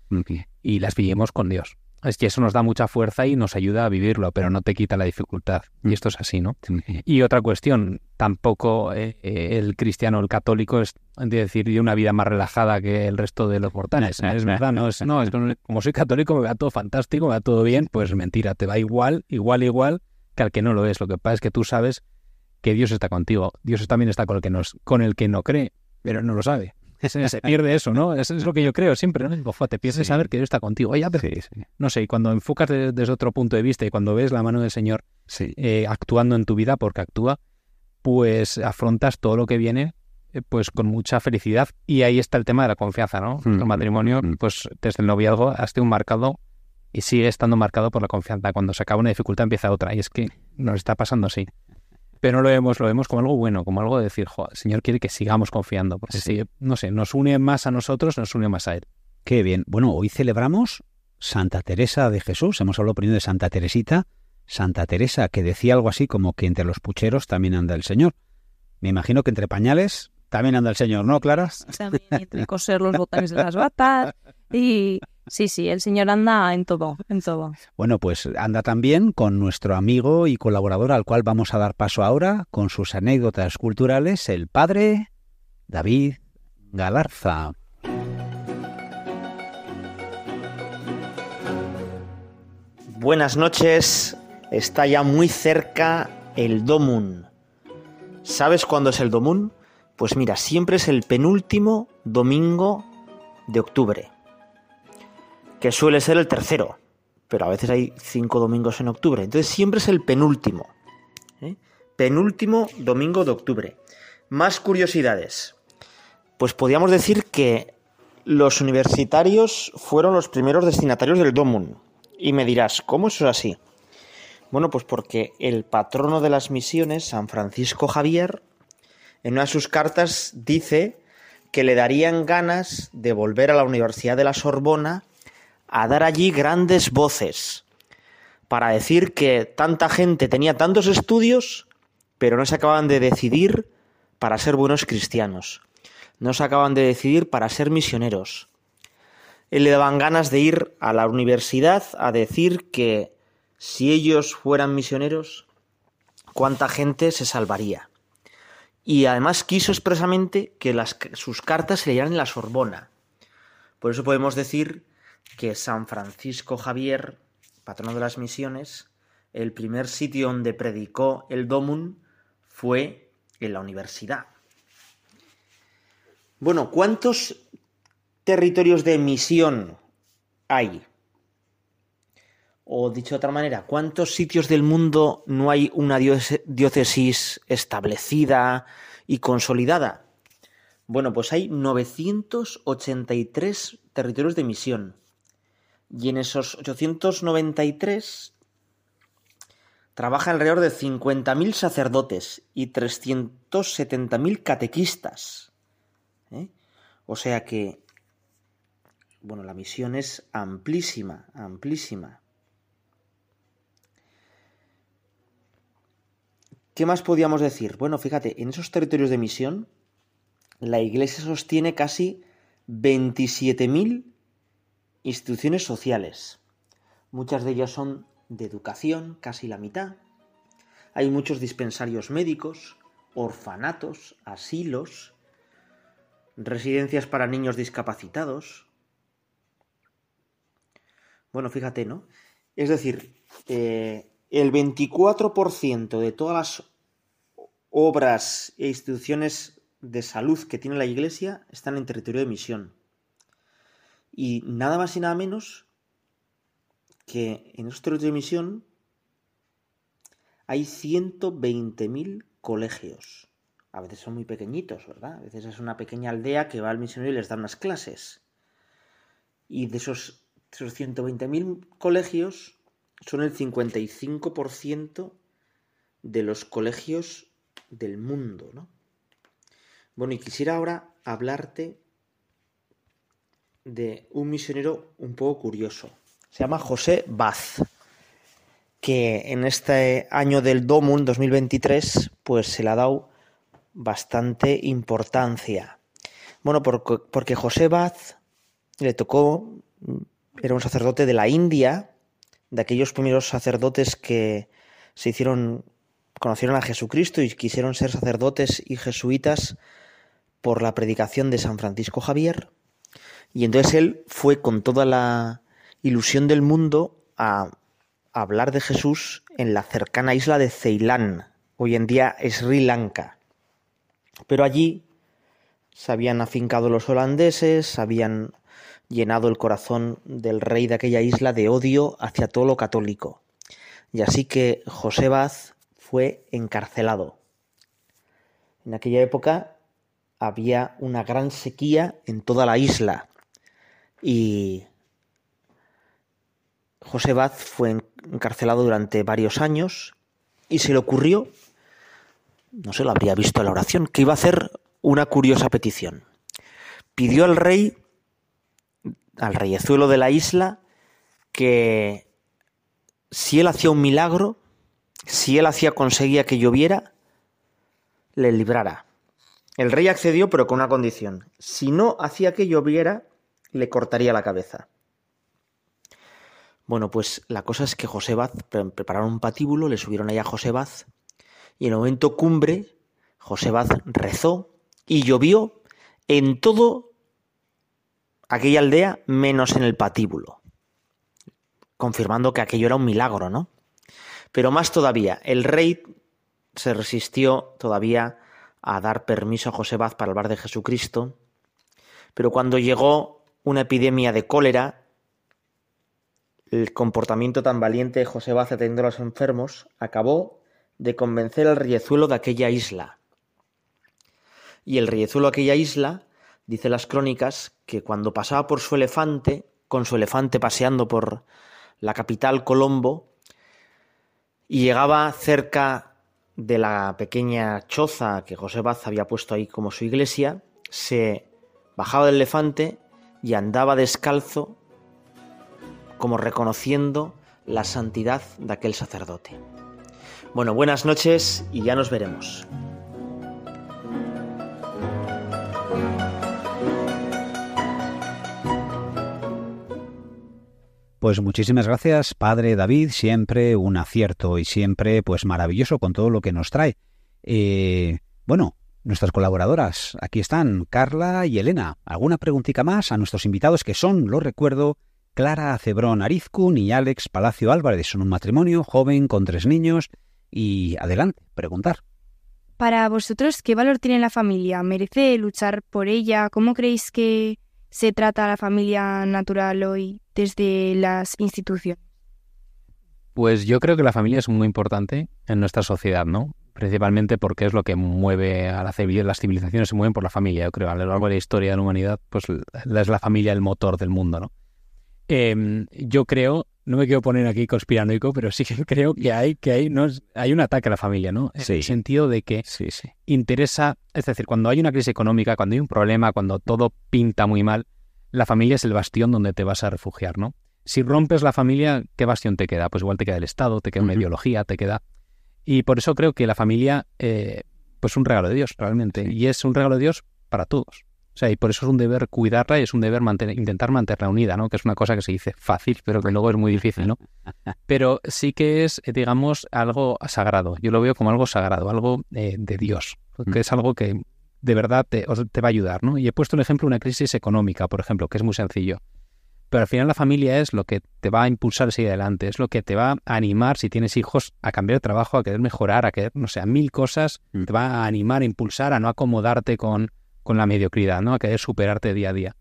y las vivimos con Dios. Es que eso nos da mucha fuerza y nos ayuda a vivirlo, pero no te quita la dificultad. Y esto es así, ¿no? Y otra cuestión, tampoco eh, eh, el cristiano, el católico, es decir, una vida más relajada que el resto de los mortales. Es verdad, ¿no? Es, no, es como soy católico, me va todo fantástico, me va todo bien, pues mentira, te va igual, igual, igual que al que no lo es. Lo que pasa es que tú sabes que Dios está contigo. Dios también está con el que, nos, con el que no cree, pero no lo sabe. se, pierde eso, ¿no? Eso es lo que yo creo siempre, ¿no? te pierdes saber que Dios está contigo. Oye, no sé, y cuando enfocas desde otro punto de vista y cuando ves la mano del Señor eh, actuando en tu vida, porque actúa, pues afrontas todo lo que viene eh, pues con mucha felicidad. Y ahí está el tema de la confianza, ¿no? El mm, matrimonio, mm. pues desde el noviazgo hasta un marcado y sigue estando marcado por la confianza. Cuando se acaba una dificultad empieza otra. Y es que nos está pasando así pero no lo vemos, lo vemos como algo bueno, como algo de decir, el Señor quiere que sigamos confiando, porque si, no sé, nos une más a nosotros, nos une más a Él. Qué bien. Bueno, hoy celebramos Santa Teresa de Jesús, hemos hablado primero de Santa Teresita, Santa Teresa, que decía algo así como que entre los pucheros también anda el Señor. Me imagino que entre pañales también anda el Señor, ¿no, Clara? También entre coser los botones de las batas y Sí, sí, el señor anda en todo, en todo. Bueno, pues anda también con nuestro amigo y colaborador al cual vamos a dar paso ahora con sus anécdotas culturales, el padre David Galarza. Buenas noches, está ya muy cerca el Domun. ¿Sabes cuándo es el Domun? Pues mira, siempre es el penúltimo domingo de octubre que suele ser el tercero, pero a veces hay cinco domingos en octubre, entonces siempre es el penúltimo. ¿eh? Penúltimo domingo de octubre. Más curiosidades. Pues podríamos decir que los universitarios fueron los primeros destinatarios del Domun. Y me dirás, ¿cómo eso es así? Bueno, pues porque el patrono de las misiones, San Francisco Javier, en una de sus cartas dice que le darían ganas de volver a la Universidad de la Sorbona a dar allí grandes voces para decir que tanta gente tenía tantos estudios, pero no se acaban de decidir para ser buenos cristianos. No se acaban de decidir para ser misioneros. Él le daban ganas de ir a la universidad a decir que si ellos fueran misioneros, cuánta gente se salvaría. Y además quiso expresamente que las, sus cartas se leyeran en la Sorbona. Por eso podemos decir que San Francisco Javier, patrono de las misiones, el primer sitio donde predicó el Domun fue en la universidad. Bueno, ¿cuántos territorios de misión hay? O dicho de otra manera, ¿cuántos sitios del mundo no hay una diócesis establecida y consolidada? Bueno, pues hay 983 territorios de misión. Y en esos 893 trabaja alrededor de 50.000 sacerdotes y 370.000 catequistas. ¿eh? O sea que bueno, la misión es amplísima, amplísima. ¿Qué más podíamos decir? Bueno, fíjate, en esos territorios de misión, la Iglesia sostiene casi 27.000 instituciones sociales. Muchas de ellas son de educación, casi la mitad. Hay muchos dispensarios médicos, orfanatos, asilos, residencias para niños discapacitados. Bueno, fíjate, ¿no? Es decir, eh, el 24% de todas las obras e instituciones de salud que tiene la Iglesia están en territorio de misión. Y nada más y nada menos que en esos territorios de misión hay 120.000 colegios. A veces son muy pequeñitos, ¿verdad? A veces es una pequeña aldea que va al misionero y les da unas clases. Y de esos, esos 120.000 colegios son el 55% de los colegios del mundo, ¿no? Bueno, y quisiera ahora hablarte de un misionero un poco curioso. Se llama José Baz, que en este año del Domun 2023, pues se le ha dado bastante importancia. Bueno, porque, porque José Baz le tocó, era un sacerdote de la India, de aquellos primeros sacerdotes que se hicieron, conocieron a Jesucristo y quisieron ser sacerdotes y jesuitas por la predicación de San Francisco Javier. Y entonces él fue con toda la ilusión del mundo a, hablar de Jesús en la cercana isla de Ceilán, hoy en día Sri Lanka. Pero allí se habían afincado los holandeses, habían llenado el corazón del rey de aquella isla de odio hacia todo lo católico. Y así que José Baz fue encarcelado. En aquella época había una gran sequía en toda la isla y José Baz fue encarcelado durante varios años y se le ocurrió, no se lo habría visto en la oración, que iba a hacer una curiosa petición. Pidió al rey, al reyezuelo de la isla, que si él hacía un milagro, si él hacía conseguía que lloviera, le librara. El rey accedió, pero con una condición. Si no hacía que lloviera, le cortaría la cabeza. Bueno, pues la cosa es que José Baz prepararon un patíbulo, le subieron allá a José Baz, y en el momento cumbre, José Baz rezó y llovió en todo aquella aldea menos en el patíbulo, confirmando que aquello era un milagro, ¿no? Pero más todavía, el rey se resistió todavía a dar permiso a José Baz para hablar de Jesucristo, pero cuando llegó una epidemia de cólera, el comportamiento tan valiente de José Baz atendiendo a los enfermos acabó de convencer al riezuelo de aquella isla. Y el riezuelo de aquella isla, dice las crónicas, que cuando pasaba por su elefante, con su elefante paseando por la capital Colombo, y llegaba cerca de la pequeña choza que José Baz había puesto ahí como su iglesia, se bajaba del elefante y andaba descalzo como reconociendo la santidad de aquel sacerdote. Bueno, buenas noches y ya nos veremos. Pues muchísimas gracias, Padre David, siempre un acierto y siempre pues maravilloso con todo lo que nos trae. Eh, bueno, nuestras colaboradoras, aquí están Carla y Elena. ¿Alguna preguntita más a nuestros invitados que son, lo recuerdo, Clara Acebrón Arizcun y Alex Palacio Álvarez? Son un matrimonio joven con tres niños y adelante, preguntar. Para vosotros, ¿qué valor tiene la familia? ¿Merece luchar por ella? ¿Cómo creéis que se trata a la familia natural hoy desde las instituciones? Pues yo creo que la familia es muy importante en nuestra sociedad, ¿no? Principalmente porque es lo que mueve a la. Las civilizaciones se mueven por la familia, yo creo. A lo largo de la historia de la humanidad, pues es la familia el motor del mundo, ¿no? Em, yo creo, no me quiero poner aquí conspiranoico, pero sí que creo que hay, que hay, no, hay un ataque a la familia, ¿no? En el sentido de que interesa, es decir, cuando hay una crisis económica, cuando hay un problema, cuando todo pinta muy mal, la familia es el bastión donde te vas a refugiar, ¿no? Si rompes la familia, ¿qué bastión te queda? Pues igual te queda el Estado, te queda una ideología, te queda... Y por eso creo que la familia, eh, pues un regalo de Dios, realmente. Y es un regalo de Dios para todos. O sea, y por eso es un deber cuidarla y es un deber intentar mantenerla unida, ¿no? Que es una cosa que se dice fácil, pero que luego es muy difícil, ¿no? Pero sí que es, eh, digamos, algo sagrado. Yo lo veo como algo sagrado, algo eh, de Dios, que es algo que de verdad te, te, va a ayudar, ¿no? Y he puesto un ejemplo, una crisis económica, por ejemplo, que es muy sencillo. Pero al final la familia es lo que te va a impulsar a seguir adelante, es lo que te va a animar si tienes hijos a cambiar de trabajo, a querer mejorar, a querer, no sé, a mil cosas, mm. te va a animar, a impulsar, a no acomodarte con con la mediocridad, ¿no? A querer superarte día a día.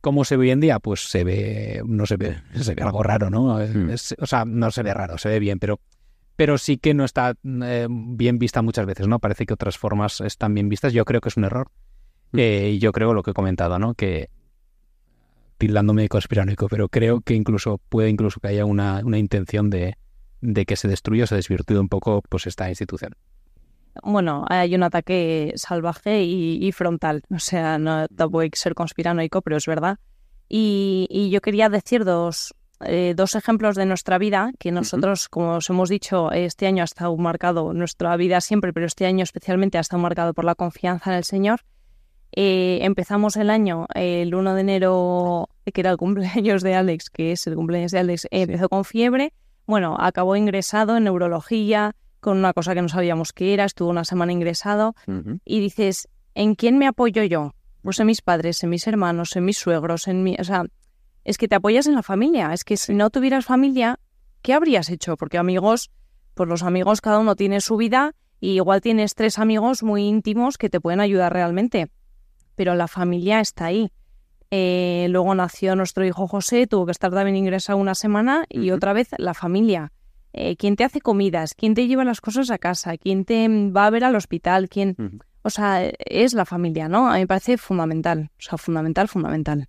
¿Cómo se ve hoy en día? Pues se ve, no se ve, se ve algo raro, ¿no? Hmm. o sea, no se ve raro, se ve bien, pero, pero sí que no está eh, bien vista muchas veces, ¿no? Parece que otras formas están bien vistas. Yo creo que es un error. Hmm. Eh, y yo creo lo que he comentado, ¿no? Que tildándome de conspiranoico, pero creo que incluso puede incluso que haya una, una intención de, de que se destruya o se desvirtúe un poco pues esta institución bueno, hay un ataque salvaje y, frontal. O sea, no voy a ser conspiranoico, pero es verdad. Y, yo quería decir dos, eh, dos ejemplos de nuestra vida, que nosotros, como os hemos dicho, este año ha estado marcado, nuestra vida siempre, pero este año especialmente ha estado marcado por la confianza en el Señor. Eh, empezamos el año el 1 de enero, que era el cumpleaños de Alex, que es el cumpleaños de Alex, empezó con fiebre. Bueno, acabó ingresado en neurología, con una cosa que no sabíamos qué era, estuvo una semana ingresado y dices, ¿en quién me apoyo yo? Pues en mis padres, en mis hermanos, en mis suegros, en mi... O sea, es que te apoyas en la familia, es que si no tuvieras familia, ¿qué habrías hecho? Porque amigos, pues los amigos cada uno tiene su vida y igual tienes tres amigos muy íntimos que te pueden ayudar realmente, pero la familia está ahí. Eh, luego nació nuestro hijo José, tuvo que estar también ingresado una semana y otra vez la familia. Eh, quién te hace comidas, quién te lleva las cosas a casa, quién te va a ver al hospital, quién... O sea, es la familia, ¿no? A mí me parece fundamental, o sea, fundamental, fundamental.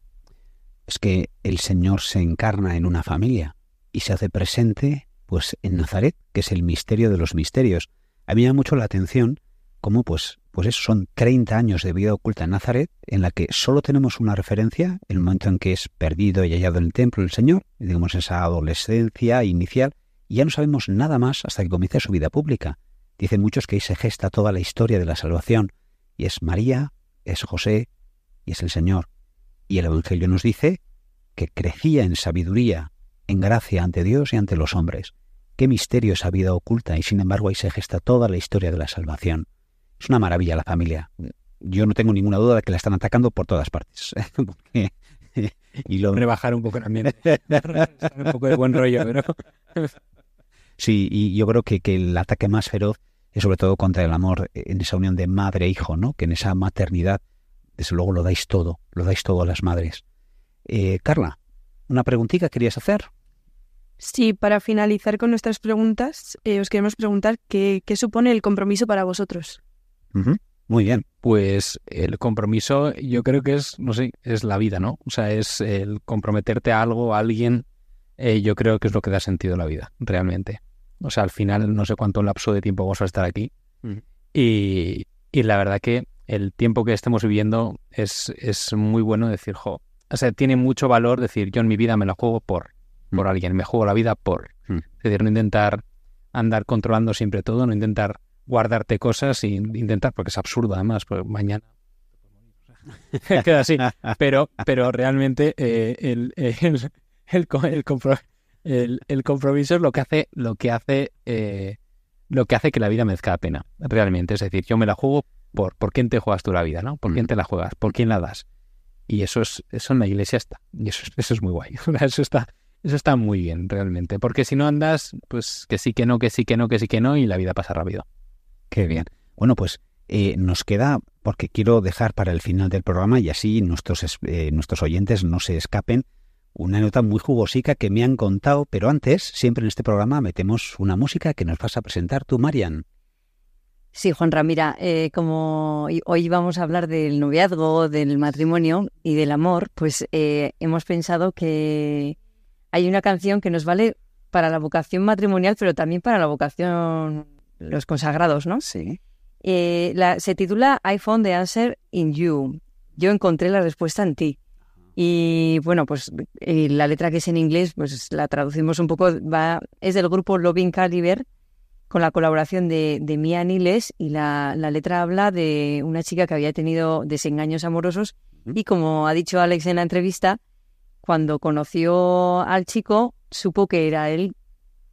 Es que el Señor se encarna en una familia y se hace presente, pues, en Nazaret, que es el misterio de los misterios. A mí me da mucho la atención cómo, pues, pues eso, son 30 años de vida oculta en Nazaret, en la que solo tenemos una referencia, el momento en que es perdido y hallado en el templo el Señor, digamos esa adolescencia inicial, y ya no sabemos nada más hasta que comience su vida pública. Dicen muchos que ahí se gesta toda la historia de la salvación, y es María, es José y es el Señor. Y el Evangelio nos dice que crecía en sabiduría, en gracia ante Dios y ante los hombres. Qué misterio esa vida oculta, y sin embargo ahí se gesta toda la historia de la salvación. Es una maravilla la familia. Yo no tengo ninguna duda de que la están atacando por todas partes. y lo... Rebajar un poco también. un poco de buen rollo, pero... Sí, y yo creo que, que el ataque más feroz es sobre todo contra el amor en esa unión de madre-hijo, ¿no? Que en esa maternidad, desde luego lo dais todo, lo dais todo a las madres. Eh, Carla, una preguntita querías hacer. Sí, para finalizar con nuestras preguntas, eh, os queremos preguntar qué, qué, supone el compromiso para vosotros. Muy bien. Pues el compromiso yo creo que es, no sé, es la vida, ¿no? O sea, es el comprometerte a algo, a alguien, eh, yo creo que es lo que da sentido a la vida, realmente. O sea, al final no sé cuánto lapso de tiempo vamos a estar aquí. y, la verdad que el tiempo que estemos viviendo es, es muy bueno decir, jo, o sea, tiene mucho valor decir, yo en mi vida me la juego por, por alguien, me juego la vida por. Es decir, no intentar andar controlando siempre todo, no intentar guardarte cosas y intentar, porque es absurdo además, porque mañana queda así. Pero, pero realmente eh, el, el, el, el, el, compromiso es lo que hace, lo que hace, eh, lo que hace que la vida merezca la pena, realmente. Es decir, yo me la juego por, por quién te juegas tú la vida, ¿no? Por quién te la juegas, por quién la das. Y eso es, eso en la iglesia está. Y eso, eso es muy guay. Eso está, eso está muy bien, realmente. Porque si no andas, pues que sí, que no, que sí, que no, que sí, que no, y la vida pasa rápido. Qué bien. Bueno, pues eh, nos queda, porque quiero dejar para el final del programa y así nuestros, eh, nuestros oyentes no se escapen, una nota muy jugosica que me han contado, pero antes, siempre en este programa metemos una música que nos vas a presentar tú, Marian. Sí, Juan Ramira, eh, como hoy vamos a hablar del noviazgo, del matrimonio y del amor, pues eh, hemos pensado que hay una canción que nos vale para la vocación matrimonial, pero también para la vocación los consagrados, ¿no? Sí. Eh, se titula I found the answer in you. Yo encontré la respuesta en ti. Y bueno, pues la letra que es en inglés, pues la traducimos un poco, va, es del grupo Loving Caliber, con la colaboración de, de Mia Niles, y la, la, letra habla de una chica que había tenido desengaños amorosos, y como ha dicho Alex en la entrevista, cuando conoció al chico, supo que era él.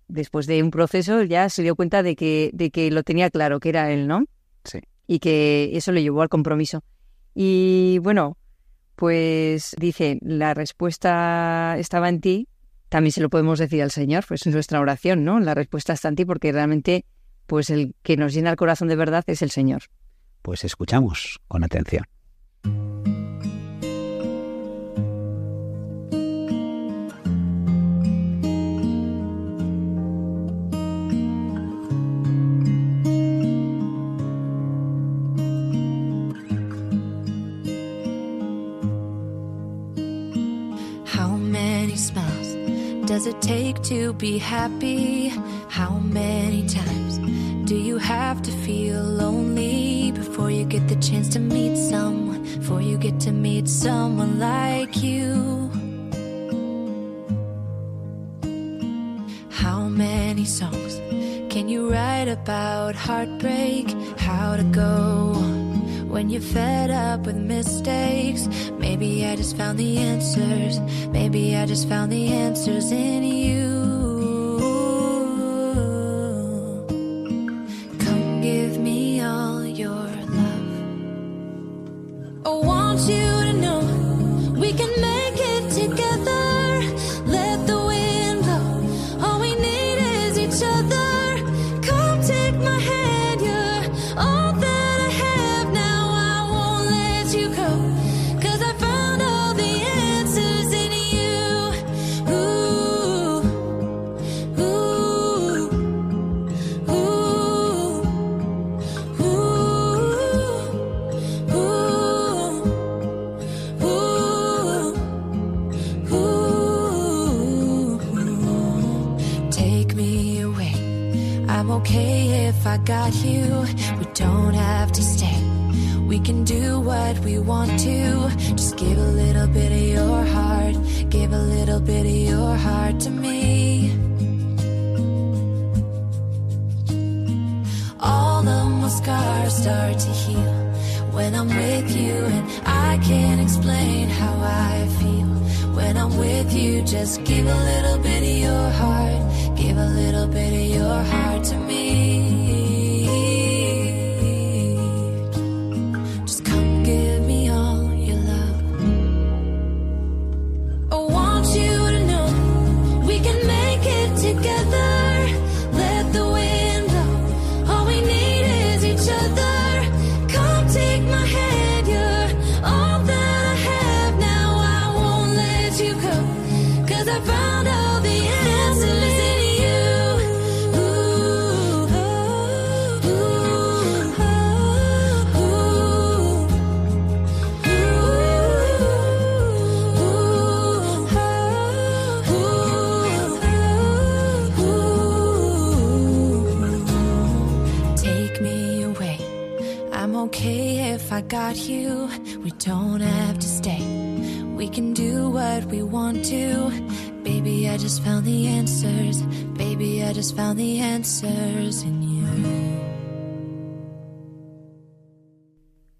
Después de un proceso ya se dio cuenta de que, de que lo tenía claro, que era él, ¿no? Sí. Y que eso le llevó al compromiso. Y bueno, pues dice, la respuesta estaba en ti, también se lo podemos decir al Señor, pues en nuestra oración, ¿no? La respuesta está en ti porque realmente, pues el que nos llena el corazón de verdad es el Señor. Pues escuchamos con atención. Does it take to be happy? How many times do you have to feel lonely before you get the chance to meet someone? Before you get to meet someone like you? How many songs can you write about heartbreak? How to go on when you're fed up with mistakes? Maybe I just found the answers. Maybe I just found the answers in you.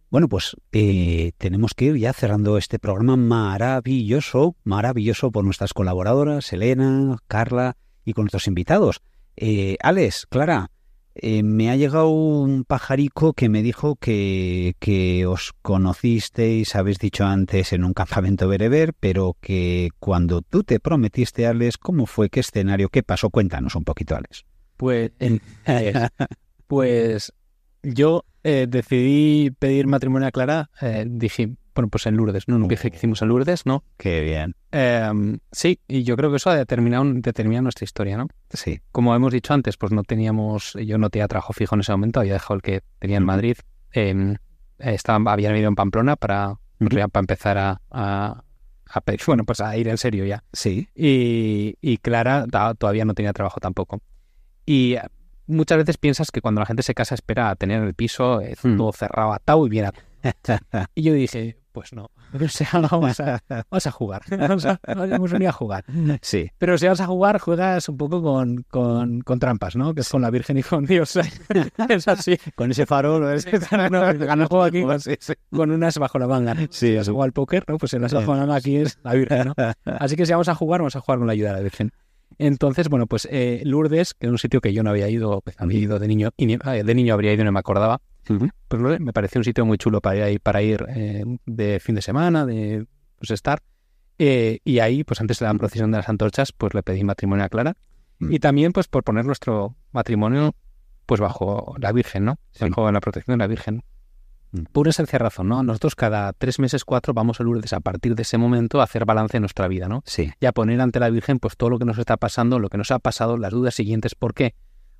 Bueno, pues eh, tenemos que ir ya cerrando este programa maravilloso, maravilloso por nuestras colaboradoras, Elena, Carla y con nuestros invitados. Eh, Alex, Clara, eh, me ha llegado un pajarico que me dijo que, que os conocisteis, habéis dicho antes, en un campamento bereber, pero que cuando tú te prometiste, Alex, ¿cómo fue? ¿Qué escenario? ¿Qué pasó? Cuéntanos un poquito, Alex. Pues, pues yo eh, decidí pedir matrimonio a Clara, eh, dije, bueno, pues en Lourdes, ¿no? Un viaje que hicimos en Lourdes, ¿no? Qué bien. Eh, sí, y yo creo que eso ha determinado, determina nuestra historia, ¿no? Sí. Como hemos dicho antes, pues no teníamos, yo no tenía trabajo fijo en ese momento, había dejado el que tenía en Madrid, eh, estaba, había venido en Pamplona para, ya para empezar a, a, a pedir- bueno, pues a ir en serio ya. Sí. Y, y Clara todavía no tenía trabajo tampoco. Y muchas veces piensas que cuando la gente se casa espera a tener el piso eh, todo cerrado, atado y bien atado. y yo dije, Pues no. O sea, vamos a, vamos a jugar. Vamos a, vamos a venir a jugar. Sí. Pero si vas a jugar, juegas un poco con, con, con trampas, ¿no? Que es con la Virgen y con Dios. es así. Con ese farol, ¿no? no, gana el juego aquí con, con unas bajo la manga. ¿no? Sí, has jugado al póker, ¿no? Pues en las bajo la manga aquí es la Virgen, ¿no? Así que si vamos a jugar, vamos a jugar con la ayuda de la Virgen. Entonces, bueno, pues eh, Lourdes, que es un sitio que yo no había ido, pues, había ido de niño, y ni- eh, de niño habría ido y no me acordaba, pues me pareció un sitio muy chulo para ir, para ir eh, de fin de semana, de pues estar. Eh, y ahí, pues antes de la procesión de las antorchas, pues le pedí matrimonio a Clara. Y también, pues por poner nuestro matrimonio, pues bajo la Virgen, ¿no? Bajo la protección de la Virgen. Por una sencilla razón, ¿no? Nosotros cada tres meses, cuatro, vamos a Lourdes a partir de ese momento a hacer balance de nuestra vida, ¿no? Sí. Y a poner ante la Virgen, pues todo lo que nos está pasando, lo que nos ha pasado, las dudas siguientes. ¿Por qué?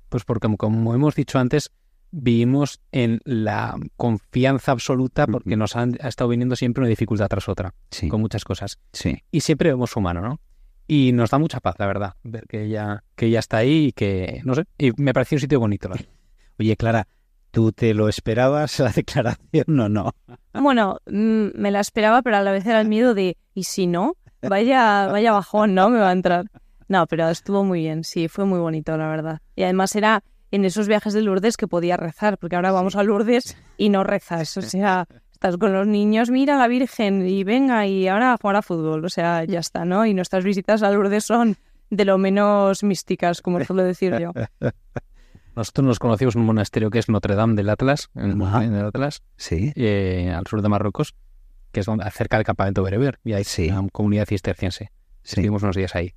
Pues porque, como- como hemos dicho antes, vivimos en la confianza absoluta porque nos han, ha estado viniendo siempre una dificultad tras otra, con muchas cosas. Sí. Y siempre vemos humano, ¿no? Y nos da mucha paz, la verdad, ver que ella, que ella está ahí y que, no sé, y me pareció un sitio bonito. verdad. Oye, Clara, ¿tú te lo esperabas la declaración o no? Bueno, mm, me la esperaba, pero a la vez era el miedo de, ¿y si no? Vaya, vaya bajón, ¿no? Me va a entrar. No, pero estuvo muy bien, sí, fue muy bonito, la verdad. Y además era en esos viajes de Lourdes que podía rezar, porque ahora vamos a Lourdes y no rezas. O sea, estás con los niños, mira a la Virgen y venga, y ahora a jugar a fútbol. O sea, ya está, ¿no? Y nuestras visitas a Lourdes son de lo menos místicas, como suelo decir yo. Nosotros nos conocimos en un monasterio que es Notre Dame del Atlas, en, el- en el Atlas, sí. eh, al sur de Marruecos, que es donde, cerca del campamento Bereber, y hay una comunidad cisterciense. Estuvimos unos días ahí.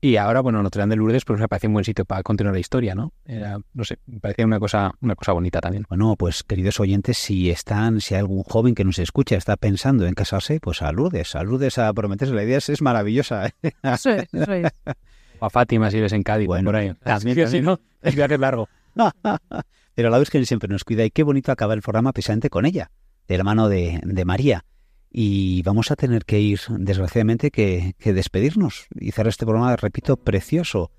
Y ahora, bueno, Notre Dame de Lourdes, pues me parece un buen sitio para continuar la historia, ¿no? Era, no sé, me parecía una cosa, una cosa bonita también. Bueno, pues queridos oyentes, si están, si hay algún joven que nos escucha está pensando en casarse, pues a Lourdes, a Lourdes a prometerse. La idea es, es maravillosa. ¿eh? Eso es, eso es. O a Fátima si vives en Cádiz, por ahí. también, Es que si no, el viaje es largo. Pero la Virgen siempre nos cuida y qué bonito acabar el programa precisamente con ella, de la mano de, de María. Y vamos a tener que ir, desgraciadamente, que, que despedirnos y cerrar este programa, repito, precioso.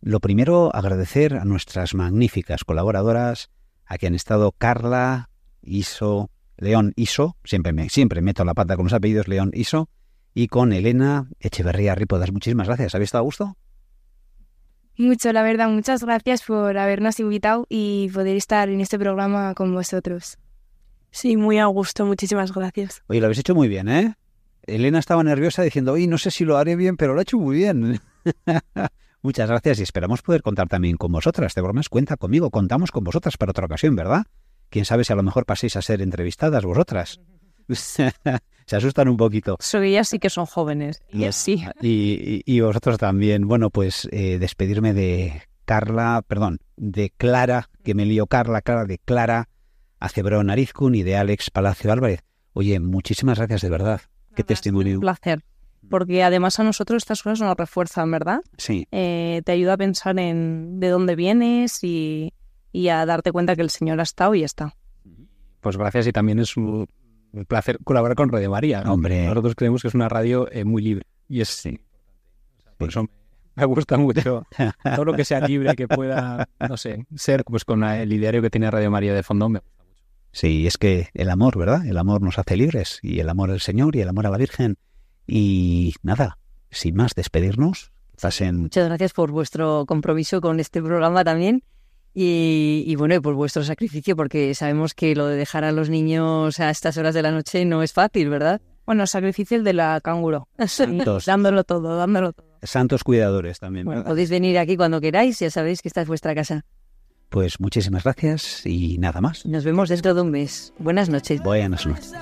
Lo primero, agradecer a nuestras magníficas colaboradoras, a quien han estado Carla, Iso, León Iso, siempre, me, siempre meto la pata con los apellidos León Iso, y con Elena Echeverría Ripodas. Muchísimas gracias. ¿Habéis estado a gusto? Mucho, la verdad, muchas gracias por habernos invitado y poder estar en este programa con vosotros. Sí, muy a gusto, muchísimas gracias. Oye, lo habéis hecho muy bien, ¿eh? Elena estaba nerviosa diciendo, oye, no sé si lo haré bien, pero lo ha hecho muy bien. Muchas gracias y esperamos poder contar también con vosotras. Este bromas cuenta conmigo, contamos con vosotras para otra ocasión, ¿verdad? Quién sabe si a lo mejor paséis a ser entrevistadas vosotras. Se asustan un poquito. So, ellas sí que son jóvenes. Y sí. Y, y- y vosotros también. Bueno, pues eh, despedirme de Carla, perdón, de Clara, que me lío Carla, Clara, de Clara Acebrón Arizcun y de Alex Palacio Álvarez. Oye, muchísimas gracias de verdad. Qué testimonio. Un placer. Porque además a nosotros estas cosas nos refuerzan, ¿verdad? Sí. Eh, te ayuda a pensar en de dónde vienes y, y a darte cuenta que el Señor ha estado y está. Pues gracias y también es un placer colaborar con Radio María. ¿no? Hombre. Nosotros creemos que es una radio eh, muy libre y es sí. por eso me gusta mucho todo lo que sea libre, que pueda, no sé, ser pues con el ideario que tiene Radio María de fondo. me- Sí, es que el amor, ¿verdad? El amor nos hace libres y el amor al Señor y el amor a la Virgen. Y nada, sin más, despedirnos. Pasen. Muchas gracias por vuestro compromiso con este programa también. Y, y bueno, y por vuestro sacrificio, porque sabemos que lo de dejar a los niños a estas horas de la noche no es fácil, ¿verdad? Bueno, sacrificio el de la canguro. Santos. dándolo todo, dándolo todo. Santos cuidadores también. Podéis venir aquí cuando queráis, ya sabéis que esta es vuestra casa. Pues muchísimas gracias y nada más. Nos vemos dentro de un mes. Buenas noches. Buenas noches.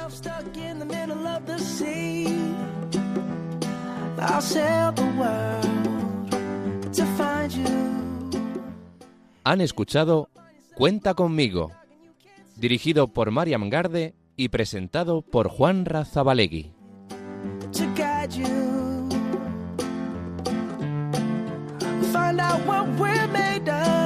Han escuchado Cuenta conmigo, dirigido por Mariam Garde y presentado por Juan Razabalegui. Find out what we're made of